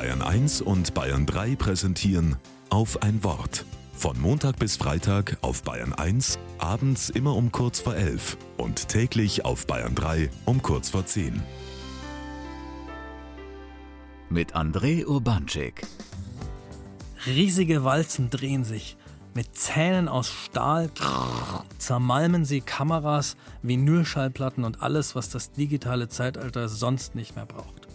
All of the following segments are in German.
Bayern 1 und Bayern 3 präsentieren auf ein Wort. Von Montag bis Freitag auf Bayern 1, abends immer um kurz vor 11 und täglich auf Bayern 3 um kurz vor 10. Mit André Urbanczyk. Riesige Walzen drehen sich. Mit Zähnen aus Stahl zermalmen sie Kameras, Vinylschallplatten und alles, was das digitale Zeitalter sonst nicht mehr braucht.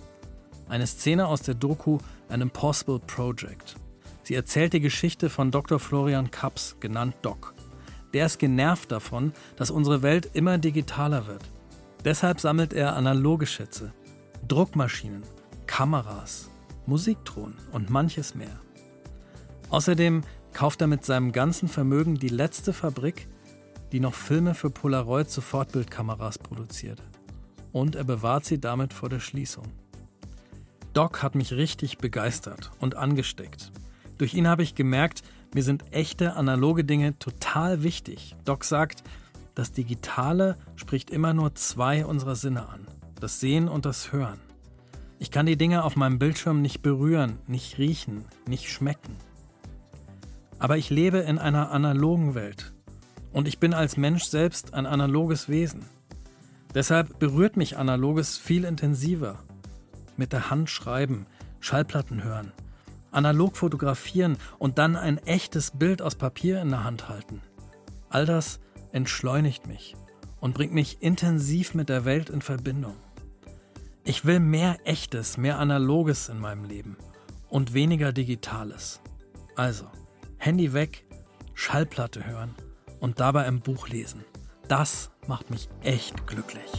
Eine Szene aus der Doku An Impossible Project. Sie erzählt die Geschichte von Dr. Florian Kaps, genannt Doc. Der ist genervt davon, dass unsere Welt immer digitaler wird. Deshalb sammelt er analoge Schätze, Druckmaschinen, Kameras, Musikton und manches mehr. Außerdem kauft er mit seinem ganzen Vermögen die letzte Fabrik, die noch Filme für Polaroid Sofortbildkameras produziert. Und er bewahrt sie damit vor der Schließung. Doc hat mich richtig begeistert und angesteckt. Durch ihn habe ich gemerkt, mir sind echte analoge Dinge total wichtig. Doc sagt, das Digitale spricht immer nur zwei unserer Sinne an, das Sehen und das Hören. Ich kann die Dinge auf meinem Bildschirm nicht berühren, nicht riechen, nicht schmecken. Aber ich lebe in einer analogen Welt. Und ich bin als Mensch selbst ein analoges Wesen. Deshalb berührt mich Analoges viel intensiver. Mit der Hand schreiben, Schallplatten hören, analog fotografieren und dann ein echtes Bild aus Papier in der Hand halten. All das entschleunigt mich und bringt mich intensiv mit der Welt in Verbindung. Ich will mehr Echtes, mehr Analoges in meinem Leben und weniger Digitales. Also, Handy weg, Schallplatte hören und dabei ein Buch lesen. Das macht mich echt glücklich.